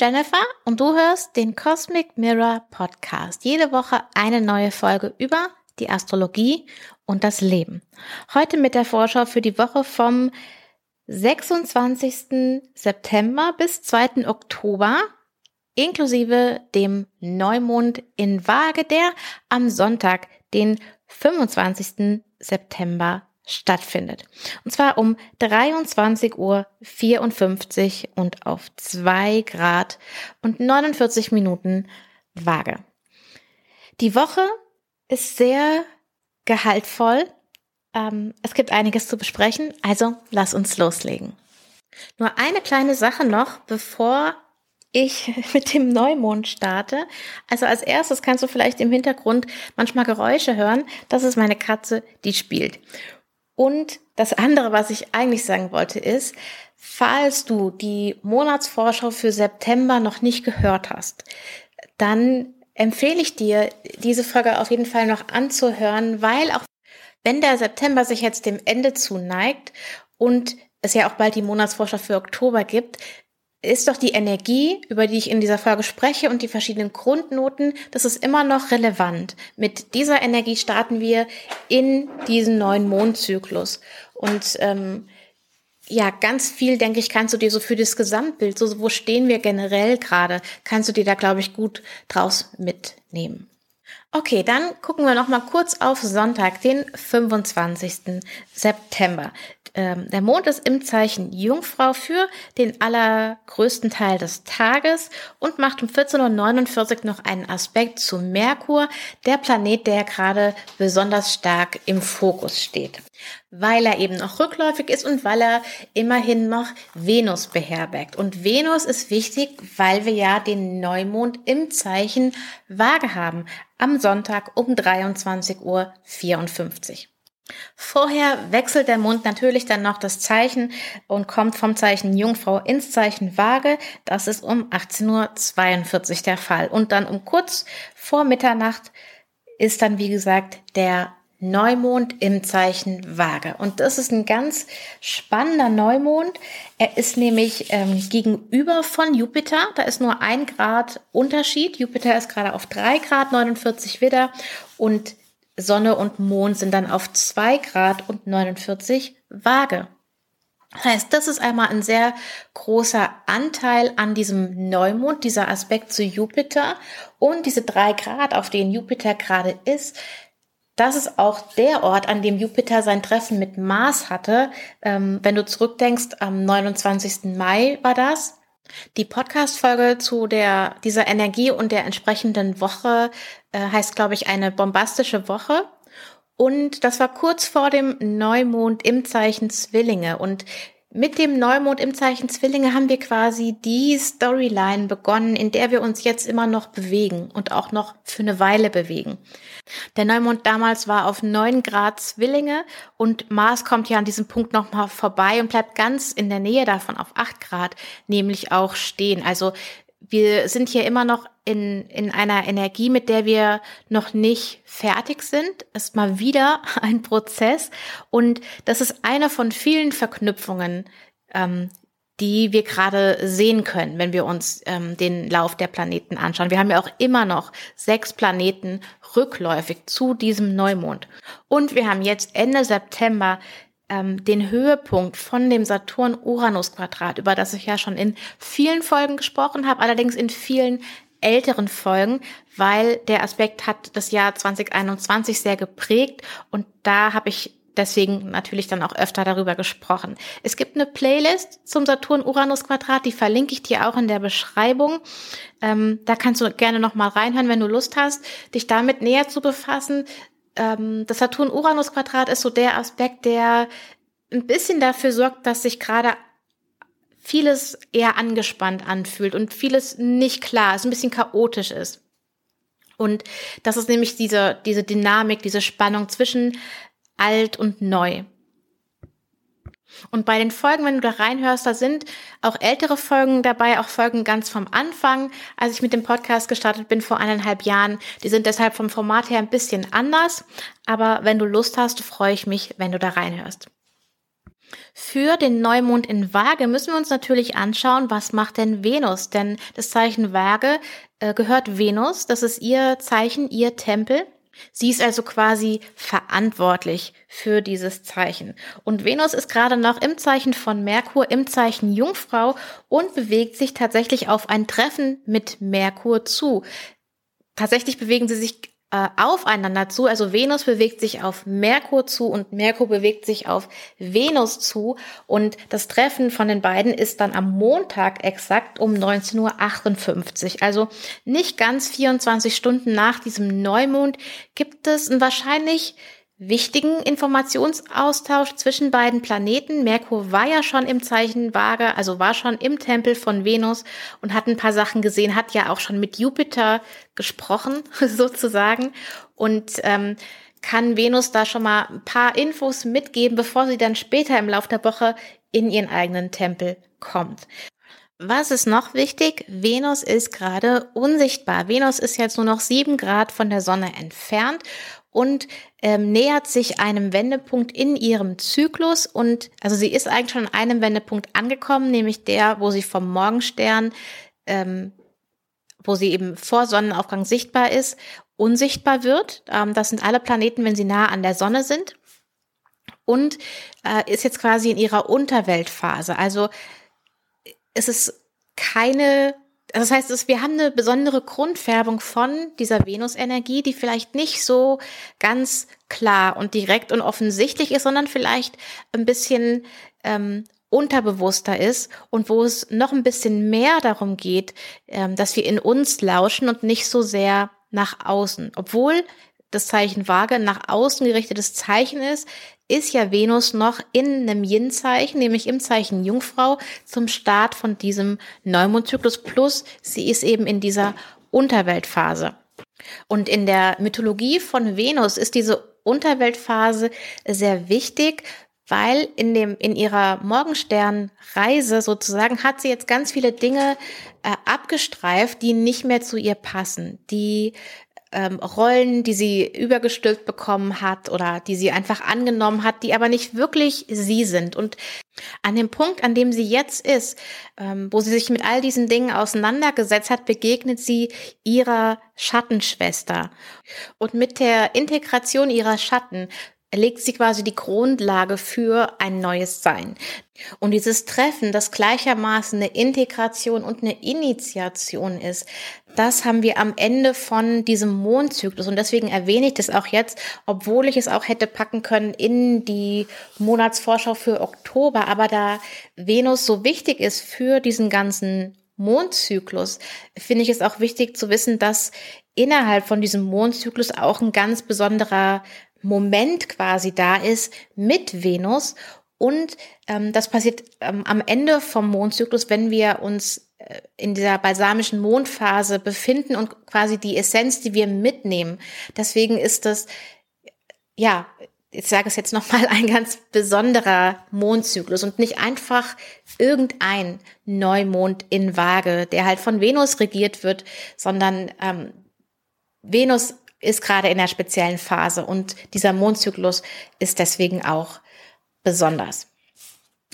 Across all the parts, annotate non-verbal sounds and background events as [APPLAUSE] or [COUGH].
Jennifer und du hörst den Cosmic Mirror Podcast. Jede Woche eine neue Folge über die Astrologie und das Leben. Heute mit der Vorschau für die Woche vom 26. September bis 2. Oktober, inklusive dem Neumond in Waage, der am Sonntag, den 25. September stattfindet. Und zwar um 23.54 Uhr und auf 2 Grad und 49 Minuten Waage. Die Woche ist sehr gehaltvoll. Ähm, es gibt einiges zu besprechen, also lass uns loslegen. Nur eine kleine Sache noch, bevor ich [LAUGHS] mit dem Neumond starte. Also als erstes kannst du vielleicht im Hintergrund manchmal Geräusche hören. Das ist meine Katze, die spielt. Und das andere, was ich eigentlich sagen wollte, ist, falls du die Monatsvorschau für September noch nicht gehört hast, dann empfehle ich dir, diese Folge auf jeden Fall noch anzuhören, weil auch wenn der September sich jetzt dem Ende zuneigt und es ja auch bald die Monatsvorschau für Oktober gibt, ist doch die Energie, über die ich in dieser Folge spreche und die verschiedenen Grundnoten, das ist immer noch relevant. Mit dieser Energie starten wir in diesen neuen Mondzyklus. Und ähm, ja, ganz viel, denke ich, kannst du dir so für das Gesamtbild, so wo stehen wir generell gerade, kannst du dir da, glaube ich, gut draus mitnehmen. Okay, dann gucken wir noch mal kurz auf Sonntag, den 25. September. Ähm, der Mond ist im Zeichen Jungfrau für den allergrößten Teil des Tages und macht um 14.49 Uhr noch einen Aspekt zu Merkur, der Planet, der gerade besonders stark im Fokus steht. Weil er eben noch rückläufig ist und weil er immerhin noch Venus beherbergt. Und Venus ist wichtig, weil wir ja den Neumond im Zeichen Waage haben am Sonntag um 23.54 Uhr. Vorher wechselt der Mond natürlich dann noch das Zeichen und kommt vom Zeichen Jungfrau ins Zeichen Waage. Das ist um 18.42 Uhr der Fall. Und dann um kurz vor Mitternacht ist dann, wie gesagt, der Neumond im Zeichen Waage. Und das ist ein ganz spannender Neumond. Er ist nämlich ähm, gegenüber von Jupiter. Da ist nur ein Grad Unterschied. Jupiter ist gerade auf drei Grad 49 Widder und Sonne und Mond sind dann auf zwei Grad und 49 Waage. Das heißt, das ist einmal ein sehr großer Anteil an diesem Neumond, dieser Aspekt zu Jupiter und diese drei Grad, auf denen Jupiter gerade ist, das ist auch der Ort, an dem Jupiter sein Treffen mit Mars hatte. Ähm, wenn du zurückdenkst, am 29. Mai war das. Die Podcast-Folge zu der, dieser Energie und der entsprechenden Woche äh, heißt, glaube ich, eine bombastische Woche. Und das war kurz vor dem Neumond im Zeichen Zwillinge. Und mit dem Neumond im Zeichen Zwillinge haben wir quasi die Storyline begonnen, in der wir uns jetzt immer noch bewegen und auch noch für eine Weile bewegen. Der Neumond damals war auf neun Grad Zwillinge und Mars kommt ja an diesem Punkt nochmal vorbei und bleibt ganz in der Nähe davon auf acht Grad, nämlich auch stehen. Also wir sind hier immer noch in, in einer Energie, mit der wir noch nicht fertig sind. Ist mal wieder [LAUGHS] ein Prozess. Und das ist eine von vielen Verknüpfungen, ähm, die wir gerade sehen können, wenn wir uns ähm, den Lauf der Planeten anschauen. Wir haben ja auch immer noch sechs Planeten rückläufig zu diesem Neumond. Und wir haben jetzt Ende September ähm, den Höhepunkt von dem Saturn-Uranus-Quadrat, über das ich ja schon in vielen Folgen gesprochen habe, allerdings in vielen älteren Folgen, weil der Aspekt hat das Jahr 2021 sehr geprägt und da habe ich deswegen natürlich dann auch öfter darüber gesprochen. Es gibt eine Playlist zum Saturn-Uranus-Quadrat, die verlinke ich dir auch in der Beschreibung. Ähm, da kannst du gerne noch mal reinhören, wenn du Lust hast, dich damit näher zu befassen ähm, das Saturn-Uranus-Quadrat ist so der Aspekt, der ein bisschen dafür sorgt, dass sich gerade vieles eher angespannt anfühlt und vieles nicht klar ist, ein bisschen chaotisch ist. Und das ist nämlich diese, diese Dynamik, diese Spannung zwischen alt und neu. Und bei den Folgen, wenn du da reinhörst, da sind auch ältere Folgen dabei, auch Folgen ganz vom Anfang, als ich mit dem Podcast gestartet bin vor eineinhalb Jahren. Die sind deshalb vom Format her ein bisschen anders. Aber wenn du Lust hast, freue ich mich, wenn du da reinhörst. Für den Neumond in Waage müssen wir uns natürlich anschauen, was macht denn Venus? Denn das Zeichen Waage äh, gehört Venus, das ist ihr Zeichen, ihr Tempel. Sie ist also quasi verantwortlich für dieses Zeichen. Und Venus ist gerade noch im Zeichen von Merkur, im Zeichen Jungfrau und bewegt sich tatsächlich auf ein Treffen mit Merkur zu. Tatsächlich bewegen sie sich äh, aufeinander zu. Also Venus bewegt sich auf Merkur zu und Merkur bewegt sich auf Venus zu. Und das Treffen von den beiden ist dann am Montag exakt um 19.58 Uhr. Also nicht ganz 24 Stunden nach diesem Neumond gibt es ein wahrscheinlich wichtigen Informationsaustausch zwischen beiden Planeten. Merkur war ja schon im Zeichen Waage, also war schon im Tempel von Venus und hat ein paar Sachen gesehen, hat ja auch schon mit Jupiter gesprochen, [LAUGHS] sozusagen. Und ähm, kann Venus da schon mal ein paar Infos mitgeben, bevor sie dann später im Laufe der Woche in ihren eigenen Tempel kommt. Was ist noch wichtig? Venus ist gerade unsichtbar. Venus ist jetzt nur noch sieben Grad von der Sonne entfernt und ähm, nähert sich einem Wendepunkt in ihrem Zyklus und also sie ist eigentlich schon an einem Wendepunkt angekommen, nämlich der, wo sie vom Morgenstern, ähm, wo sie eben vor Sonnenaufgang sichtbar ist, unsichtbar wird. Ähm, das sind alle Planeten, wenn sie nah an der Sonne sind und äh, ist jetzt quasi in ihrer Unterweltphase. Also es ist keine das heißt, wir haben eine besondere Grundfärbung von dieser Venusenergie, die vielleicht nicht so ganz klar und direkt und offensichtlich ist, sondern vielleicht ein bisschen ähm, unterbewusster ist und wo es noch ein bisschen mehr darum geht, ähm, dass wir in uns lauschen und nicht so sehr nach außen. Obwohl das Zeichen Waage nach außen gerichtetes Zeichen ist, ist ja Venus noch in einem Yin-Zeichen, nämlich im Zeichen Jungfrau zum Start von diesem Neumondzyklus. Plus sie ist eben in dieser Unterweltphase. Und in der Mythologie von Venus ist diese Unterweltphase sehr wichtig, weil in dem in ihrer Morgensternreise sozusagen hat sie jetzt ganz viele Dinge äh, abgestreift, die nicht mehr zu ihr passen, die ähm, Rollen, die sie übergestülpt bekommen hat oder die sie einfach angenommen hat, die aber nicht wirklich sie sind. Und an dem Punkt, an dem sie jetzt ist, ähm, wo sie sich mit all diesen Dingen auseinandergesetzt hat, begegnet sie ihrer Schattenschwester. Und mit der Integration ihrer Schatten legt sie quasi die Grundlage für ein neues Sein. Und dieses Treffen, das gleichermaßen eine Integration und eine Initiation ist, das haben wir am Ende von diesem Mondzyklus. Und deswegen erwähne ich das auch jetzt, obwohl ich es auch hätte packen können in die Monatsvorschau für Oktober. Aber da Venus so wichtig ist für diesen ganzen Mondzyklus, finde ich es auch wichtig zu wissen, dass innerhalb von diesem Mondzyklus auch ein ganz besonderer Moment quasi da ist mit Venus. Und ähm, das passiert ähm, am Ende vom Mondzyklus, wenn wir uns äh, in dieser balsamischen Mondphase befinden und quasi die Essenz, die wir mitnehmen. Deswegen ist das, ja, ich sage es jetzt nochmal, ein ganz besonderer Mondzyklus und nicht einfach irgendein Neumond in Waage, der halt von Venus regiert wird, sondern ähm, Venus ist gerade in einer speziellen Phase und dieser Mondzyklus ist deswegen auch besonders.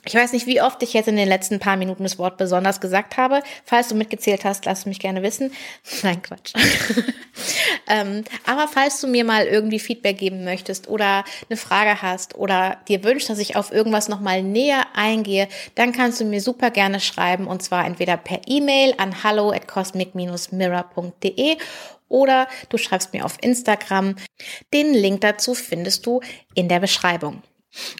Ich weiß nicht, wie oft ich jetzt in den letzten paar Minuten das Wort besonders gesagt habe. Falls du mitgezählt hast, lass mich gerne wissen. [LAUGHS] Nein, Quatsch. [LAUGHS] ähm, aber falls du mir mal irgendwie Feedback geben möchtest oder eine Frage hast oder dir wünschst, dass ich auf irgendwas nochmal näher eingehe, dann kannst du mir super gerne schreiben und zwar entweder per E-Mail an hallo at cosmic-mirror.de oder du schreibst mir auf Instagram. Den Link dazu findest du in der Beschreibung.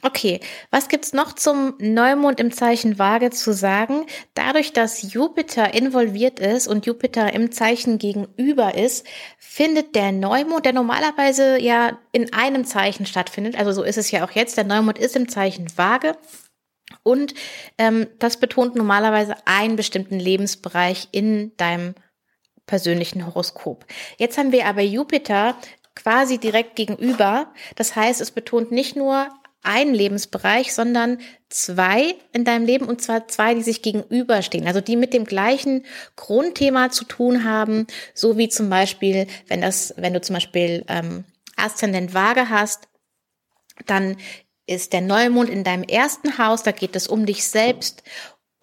Okay, was gibt's noch zum Neumond im Zeichen Waage zu sagen? Dadurch, dass Jupiter involviert ist und Jupiter im Zeichen gegenüber ist, findet der Neumond, der normalerweise ja in einem Zeichen stattfindet, also so ist es ja auch jetzt, der Neumond ist im Zeichen Waage. Und ähm, das betont normalerweise einen bestimmten Lebensbereich in deinem persönlichen Horoskop. Jetzt haben wir aber Jupiter quasi direkt gegenüber. Das heißt, es betont nicht nur einen Lebensbereich, sondern zwei in deinem Leben und zwar zwei, die sich gegenüberstehen, also die mit dem gleichen Grundthema zu tun haben, so wie zum Beispiel, wenn das, wenn du zum Beispiel ähm, Aszendent Waage hast, dann ist der Neumond in deinem ersten Haus, da geht es um dich selbst.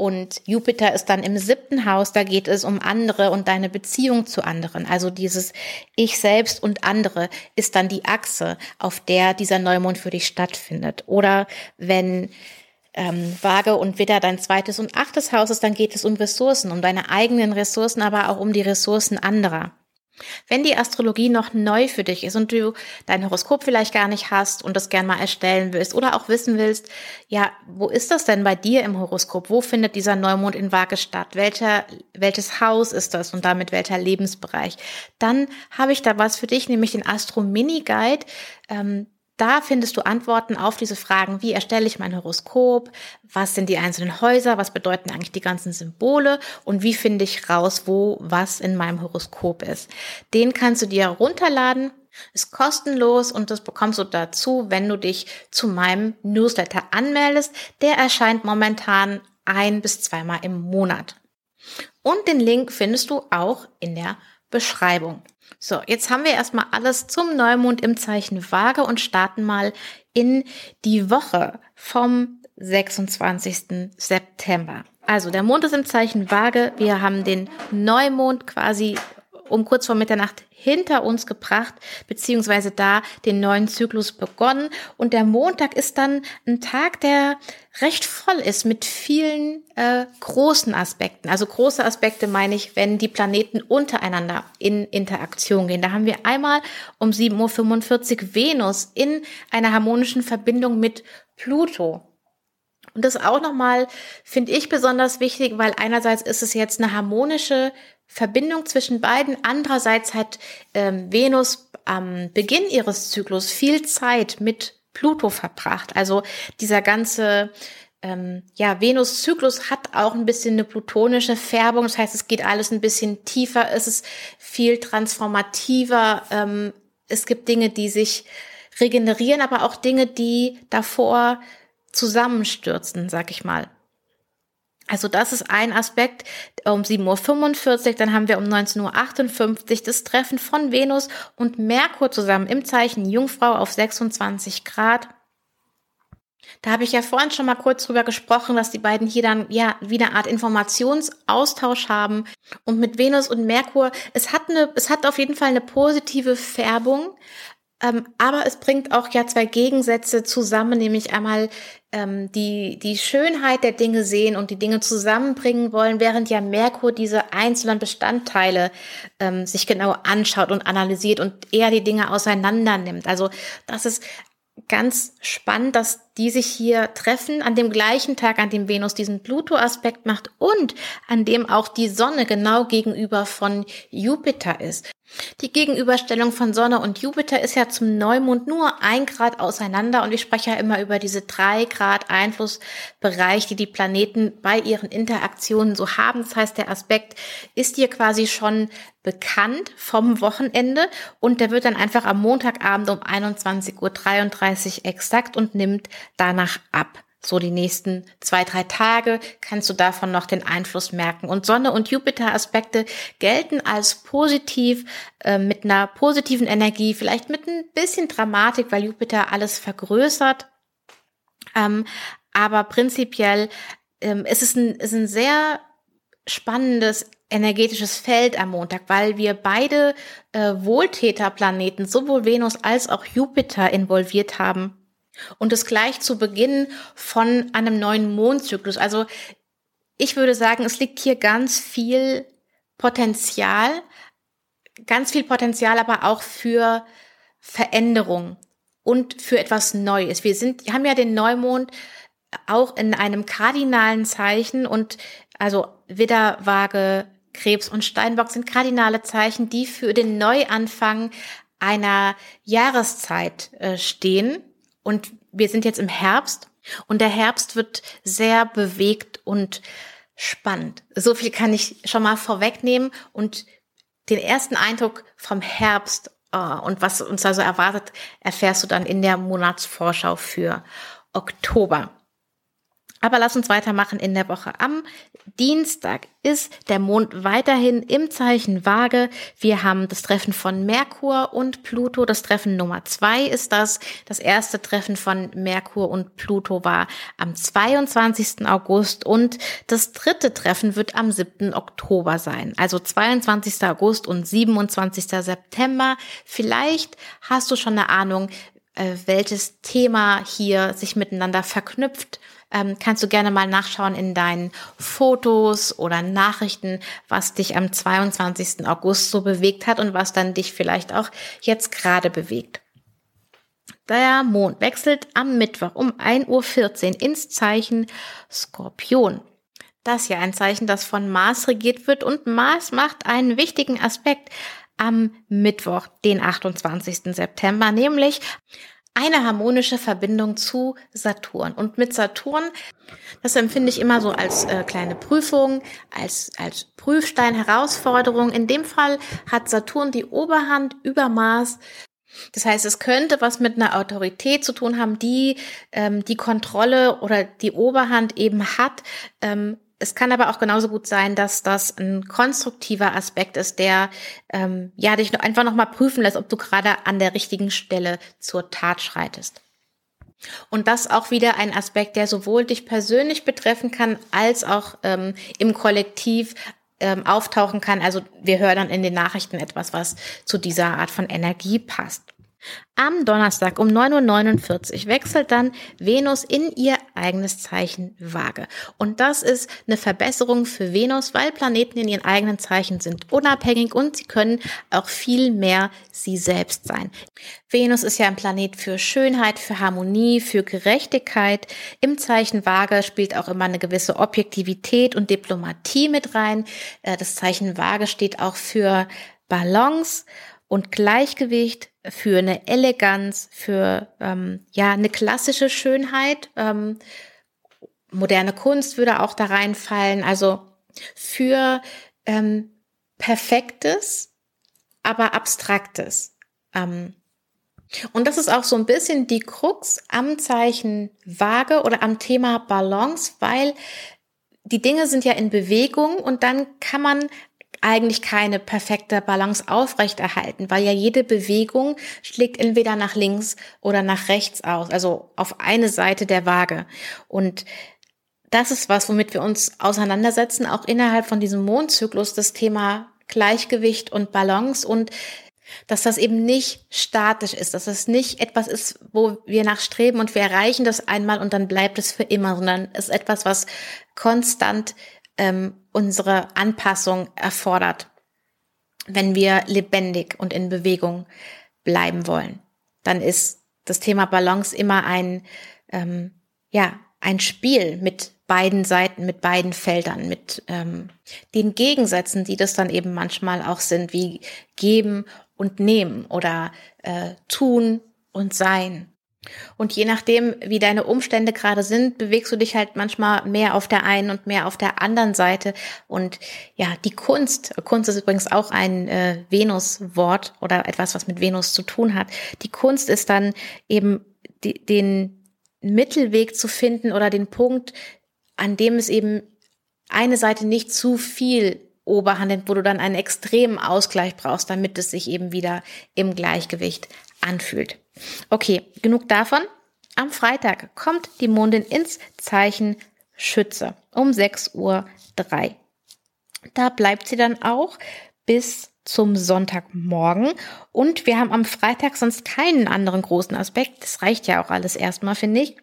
Und Jupiter ist dann im siebten Haus, da geht es um andere und deine Beziehung zu anderen. Also dieses Ich selbst und andere ist dann die Achse, auf der dieser Neumond für dich stattfindet. Oder wenn ähm, Waage und Widder dein zweites und achtes Haus ist, dann geht es um Ressourcen, um deine eigenen Ressourcen, aber auch um die Ressourcen anderer. Wenn die Astrologie noch neu für dich ist und du dein Horoskop vielleicht gar nicht hast und das gern mal erstellen willst oder auch wissen willst, ja, wo ist das denn bei dir im Horoskop? Wo findet dieser Neumond in Waage statt? Welcher, welches Haus ist das und damit welcher Lebensbereich? Dann habe ich da was für dich, nämlich den Astro Mini Guide. Ähm, da findest du Antworten auf diese Fragen, wie erstelle ich mein Horoskop, was sind die einzelnen Häuser, was bedeuten eigentlich die ganzen Symbole und wie finde ich raus, wo was in meinem Horoskop ist. Den kannst du dir runterladen, ist kostenlos und das bekommst du dazu, wenn du dich zu meinem Newsletter anmeldest. Der erscheint momentan ein bis zweimal im Monat. Und den Link findest du auch in der Beschreibung. So, jetzt haben wir erstmal alles zum Neumond im Zeichen Waage und starten mal in die Woche vom 26. September. Also der Mond ist im Zeichen Waage. Wir haben den Neumond quasi um kurz vor Mitternacht hinter uns gebracht, beziehungsweise da den neuen Zyklus begonnen. Und der Montag ist dann ein Tag, der recht voll ist mit vielen äh, großen Aspekten. Also große Aspekte meine ich, wenn die Planeten untereinander in Interaktion gehen. Da haben wir einmal um 7.45 Uhr Venus in einer harmonischen Verbindung mit Pluto. Und das auch nochmal finde ich besonders wichtig, weil einerseits ist es jetzt eine harmonische Verbindung zwischen beiden. Andererseits hat ähm, Venus am Beginn ihres Zyklus viel Zeit mit Pluto verbracht. Also dieser ganze ähm, ja, Venus-Zyklus hat auch ein bisschen eine plutonische Färbung. Das heißt, es geht alles ein bisschen tiefer, es ist viel transformativer. Ähm, es gibt Dinge, die sich regenerieren, aber auch Dinge, die davor zusammenstürzen, sag ich mal. Also das ist ein Aspekt um 7.45 Uhr, dann haben wir um 19.58 Uhr das Treffen von Venus und Merkur zusammen im Zeichen Jungfrau auf 26 Grad. Da habe ich ja vorhin schon mal kurz drüber gesprochen, dass die beiden hier dann ja wie eine Art Informationsaustausch haben. Und mit Venus und Merkur, es hat eine, es hat auf jeden Fall eine positive Färbung, aber es bringt auch ja zwei Gegensätze zusammen, nämlich einmal ähm, die, die Schönheit der Dinge sehen und die Dinge zusammenbringen wollen, während ja Merkur diese einzelnen Bestandteile ähm, sich genau anschaut und analysiert und eher die Dinge auseinander nimmt. Also das ist ganz spannend, dass die sich hier treffen an dem gleichen Tag, an dem Venus diesen Pluto-Aspekt macht und an dem auch die Sonne genau gegenüber von Jupiter ist. Die Gegenüberstellung von Sonne und Jupiter ist ja zum Neumond nur ein Grad auseinander und ich spreche ja immer über diese drei Grad Einflussbereich, die die Planeten bei ihren Interaktionen so haben. Das heißt, der Aspekt ist hier quasi schon bekannt vom Wochenende und der wird dann einfach am Montagabend um 21.33 Uhr exakt und nimmt danach ab so die nächsten zwei, drei Tage kannst du davon noch den Einfluss merken. Und Sonne und Jupiter-Aspekte gelten als positiv, äh, mit einer positiven Energie, vielleicht mit ein bisschen Dramatik, weil Jupiter alles vergrößert. Ähm, aber prinzipiell ähm, ist es ist ein sehr spannendes energetisches Feld am Montag, weil wir beide äh, Wohltäterplaneten, sowohl Venus als auch Jupiter involviert haben und es gleich zu Beginn von einem neuen Mondzyklus. Also ich würde sagen, es liegt hier ganz viel Potenzial, ganz viel Potenzial aber auch für Veränderung und für etwas Neues. Wir sind, wir haben ja den Neumond auch in einem kardinalen Zeichen und also Widder, Waage, Krebs und Steinbock sind kardinale Zeichen, die für den Neuanfang einer Jahreszeit äh, stehen. Und wir sind jetzt im Herbst und der Herbst wird sehr bewegt und spannend. So viel kann ich schon mal vorwegnehmen und den ersten Eindruck vom Herbst oh, und was uns also erwartet, erfährst du dann in der Monatsvorschau für Oktober. Aber lass uns weitermachen in der Woche. Am Dienstag ist der Mond weiterhin im Zeichen Waage. Wir haben das Treffen von Merkur und Pluto. Das Treffen Nummer zwei ist das. Das erste Treffen von Merkur und Pluto war am 22. August und das dritte Treffen wird am 7. Oktober sein. Also 22. August und 27. September. Vielleicht hast du schon eine Ahnung, äh, welches Thema hier sich miteinander verknüpft ähm, kannst du gerne mal nachschauen in deinen Fotos oder Nachrichten, was dich am 22. August so bewegt hat und was dann dich vielleicht auch jetzt gerade bewegt. Der Mond wechselt am Mittwoch um 1.14 Uhr ins Zeichen Skorpion. Das ist ja ein Zeichen, das von Mars regiert wird und Mars macht einen wichtigen Aspekt am Mittwoch, den 28. September, nämlich eine harmonische Verbindung zu Saturn. Und mit Saturn, das empfinde ich immer so als äh, kleine Prüfung, als, als Prüfstein, Herausforderung. In dem Fall hat Saturn die Oberhand über Mars. Das heißt, es könnte was mit einer Autorität zu tun haben, die ähm, die Kontrolle oder die Oberhand eben hat ähm, es kann aber auch genauso gut sein, dass das ein konstruktiver Aspekt ist, der ähm, ja dich einfach noch mal prüfen lässt, ob du gerade an der richtigen Stelle zur Tat schreitest. Und das auch wieder ein Aspekt, der sowohl dich persönlich betreffen kann, als auch ähm, im Kollektiv ähm, auftauchen kann. Also wir hören dann in den Nachrichten etwas, was zu dieser Art von Energie passt. Am Donnerstag um 9.49 Uhr wechselt dann Venus in ihr eigenes Zeichen Waage. Und das ist eine Verbesserung für Venus, weil Planeten in ihren eigenen Zeichen sind unabhängig und sie können auch viel mehr sie selbst sein. Venus ist ja ein Planet für Schönheit, für Harmonie, für Gerechtigkeit. Im Zeichen Waage spielt auch immer eine gewisse Objektivität und Diplomatie mit rein. Äh, das Zeichen Waage steht auch für Balance und Gleichgewicht, für eine Eleganz, für ähm, ja eine klassische Schönheit. Ähm, moderne Kunst würde auch da reinfallen. Also für ähm, perfektes, aber abstraktes. Ähm, und das ist auch so ein bisschen die Krux am Zeichen Waage oder am Thema Balance, weil die Dinge sind ja in Bewegung und dann kann man eigentlich keine perfekte Balance aufrechterhalten, weil ja jede Bewegung schlägt entweder nach links oder nach rechts aus, also auf eine Seite der Waage. Und das ist was, womit wir uns auseinandersetzen, auch innerhalb von diesem Mondzyklus, das Thema Gleichgewicht und Balance und dass das eben nicht statisch ist, dass das nicht etwas ist, wo wir nachstreben und wir erreichen das einmal und dann bleibt es für immer, sondern es ist etwas, was konstant ähm, unsere Anpassung erfordert, wenn wir lebendig und in Bewegung bleiben wollen. Dann ist das Thema Balance immer ein, ähm, ja, ein Spiel mit beiden Seiten, mit beiden Feldern, mit ähm, den Gegensätzen, die das dann eben manchmal auch sind, wie geben und nehmen oder äh, tun und sein. Und je nachdem, wie deine Umstände gerade sind, bewegst du dich halt manchmal mehr auf der einen und mehr auf der anderen Seite. Und ja, die Kunst, Kunst ist übrigens auch ein äh, Venus-Wort oder etwas, was mit Venus zu tun hat. Die Kunst ist dann eben die, den Mittelweg zu finden oder den Punkt, an dem es eben eine Seite nicht zu viel Oberhand nimmt, wo du dann einen extremen Ausgleich brauchst, damit es sich eben wieder im Gleichgewicht anfühlt. Okay, genug davon. Am Freitag kommt die Mondin ins Zeichen Schütze um 6.03 Uhr. Da bleibt sie dann auch bis zum Sonntagmorgen. Und wir haben am Freitag sonst keinen anderen großen Aspekt. Das reicht ja auch alles erstmal, finde ich.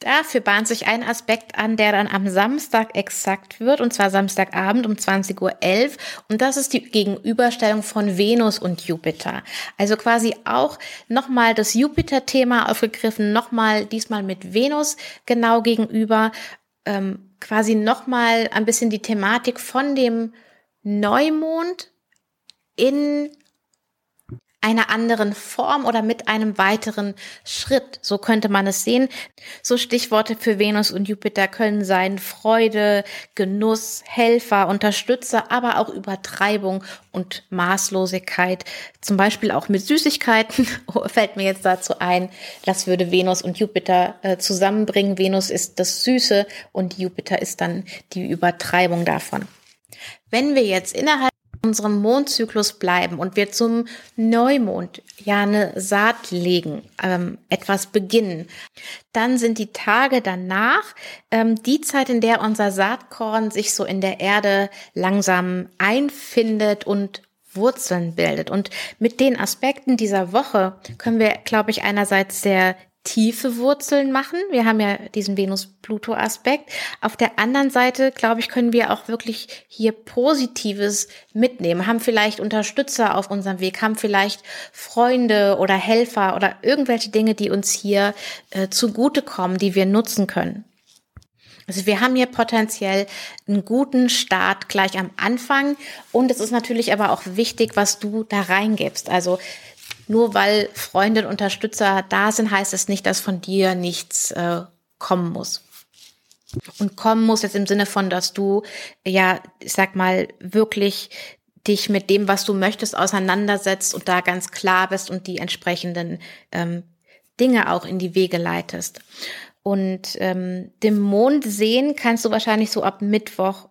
Dafür bahnt sich ein Aspekt an, der dann am Samstag exakt wird, und zwar Samstagabend um 20.11 Uhr. Und das ist die Gegenüberstellung von Venus und Jupiter. Also quasi auch nochmal das Jupiter-Thema aufgegriffen, nochmal diesmal mit Venus genau gegenüber, ähm, quasi nochmal ein bisschen die Thematik von dem Neumond in einer anderen Form oder mit einem weiteren Schritt. So könnte man es sehen. So Stichworte für Venus und Jupiter können sein Freude, Genuss, Helfer, Unterstützer, aber auch Übertreibung und Maßlosigkeit. Zum Beispiel auch mit Süßigkeiten [LAUGHS] fällt mir jetzt dazu ein. Das würde Venus und Jupiter äh, zusammenbringen. Venus ist das Süße und Jupiter ist dann die Übertreibung davon. Wenn wir jetzt innerhalb unserem Mondzyklus bleiben und wir zum Neumond ja eine Saat legen, ähm, etwas beginnen, dann sind die Tage danach ähm, die Zeit, in der unser Saatkorn sich so in der Erde langsam einfindet und Wurzeln bildet. Und mit den Aspekten dieser Woche können wir, glaube ich, einerseits sehr tiefe Wurzeln machen. Wir haben ja diesen Venus-Pluto-Aspekt. Auf der anderen Seite, glaube ich, können wir auch wirklich hier Positives mitnehmen, haben vielleicht Unterstützer auf unserem Weg, haben vielleicht Freunde oder Helfer oder irgendwelche Dinge, die uns hier äh, zugutekommen, die wir nutzen können. Also wir haben hier potenziell einen guten Start gleich am Anfang und es ist natürlich aber auch wichtig, was du da reingibst. Also nur weil Freunde und Unterstützer da sind, heißt es nicht, dass von dir nichts äh, kommen muss. Und kommen muss jetzt im Sinne von, dass du, ja, ich sag mal, wirklich dich mit dem, was du möchtest, auseinandersetzt und da ganz klar bist und die entsprechenden ähm, Dinge auch in die Wege leitest. Und ähm, den Mond sehen kannst du wahrscheinlich so ab Mittwoch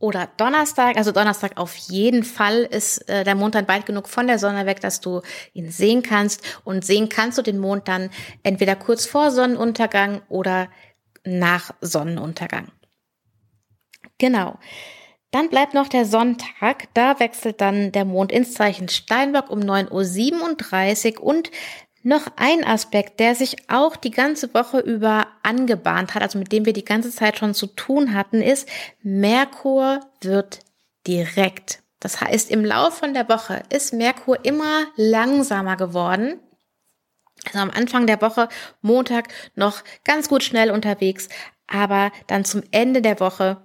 oder Donnerstag. Also Donnerstag auf jeden Fall ist äh, der Mond dann weit genug von der Sonne weg, dass du ihn sehen kannst. Und sehen kannst du den Mond dann entweder kurz vor Sonnenuntergang oder nach Sonnenuntergang. Genau. Dann bleibt noch der Sonntag. Da wechselt dann der Mond ins Zeichen Steinbock um 9.37 Uhr und noch ein Aspekt, der sich auch die ganze Woche über angebahnt hat, also mit dem wir die ganze Zeit schon zu tun hatten, ist, Merkur wird direkt. Das heißt, im Laufe von der Woche ist Merkur immer langsamer geworden. Also am Anfang der Woche, Montag, noch ganz gut schnell unterwegs, aber dann zum Ende der Woche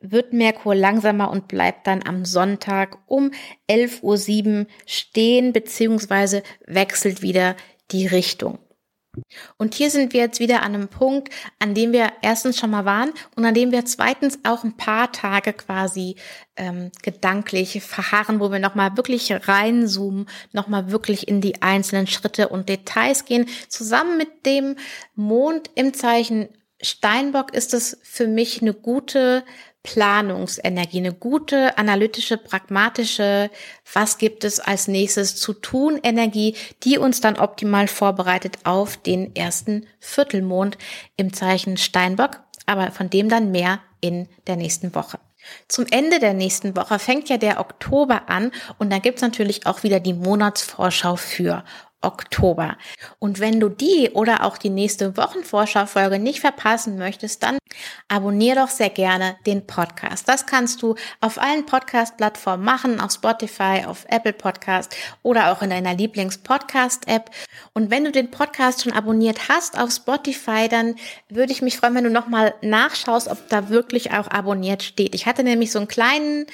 wird Merkur langsamer und bleibt dann am Sonntag um 11.07 Uhr stehen beziehungsweise wechselt wieder die Richtung. Und hier sind wir jetzt wieder an einem Punkt, an dem wir erstens schon mal waren und an dem wir zweitens auch ein paar Tage quasi ähm, gedanklich verharren, wo wir nochmal wirklich reinzoomen, nochmal wirklich in die einzelnen Schritte und Details gehen. Zusammen mit dem Mond im Zeichen Steinbock ist es für mich eine gute Planungsenergie, eine gute analytische, pragmatische, was gibt es als nächstes zu tun Energie, die uns dann optimal vorbereitet auf den ersten Viertelmond im Zeichen Steinbock, aber von dem dann mehr in der nächsten Woche. Zum Ende der nächsten Woche fängt ja der Oktober an und dann gibt's natürlich auch wieder die Monatsvorschau für Oktober. Und wenn du die oder auch die nächste Wochenvorschau-Folge nicht verpassen möchtest, dann abonniere doch sehr gerne den Podcast. Das kannst du auf allen Podcast-Plattformen machen, auf Spotify, auf Apple Podcast oder auch in deiner Lieblings-Podcast-App. Und wenn du den Podcast schon abonniert hast auf Spotify, dann würde ich mich freuen, wenn du nochmal nachschaust, ob da wirklich auch abonniert steht. Ich hatte nämlich so einen kleinen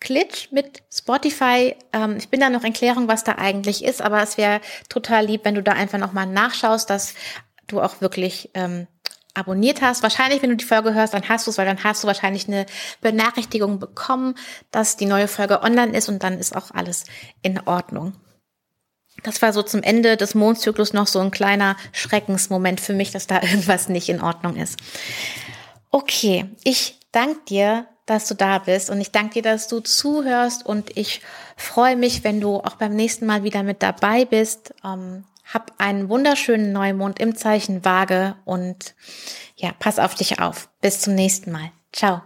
Glitch mit Spotify. Ähm, ich bin da noch in Klärung, was da eigentlich ist, aber es wäre total lieb, wenn du da einfach nochmal nachschaust, dass du auch wirklich ähm, abonniert hast. Wahrscheinlich, wenn du die Folge hörst, dann hast du es, weil dann hast du wahrscheinlich eine Benachrichtigung bekommen, dass die neue Folge online ist und dann ist auch alles in Ordnung. Das war so zum Ende des Mondzyklus noch so ein kleiner Schreckensmoment für mich, dass da [LAUGHS] irgendwas nicht in Ordnung ist. Okay, ich danke dir dass du da bist und ich danke dir, dass du zuhörst und ich freue mich, wenn du auch beim nächsten Mal wieder mit dabei bist. Ähm, hab einen wunderschönen Neumond im Zeichen Waage und ja, pass auf dich auf. Bis zum nächsten Mal. Ciao.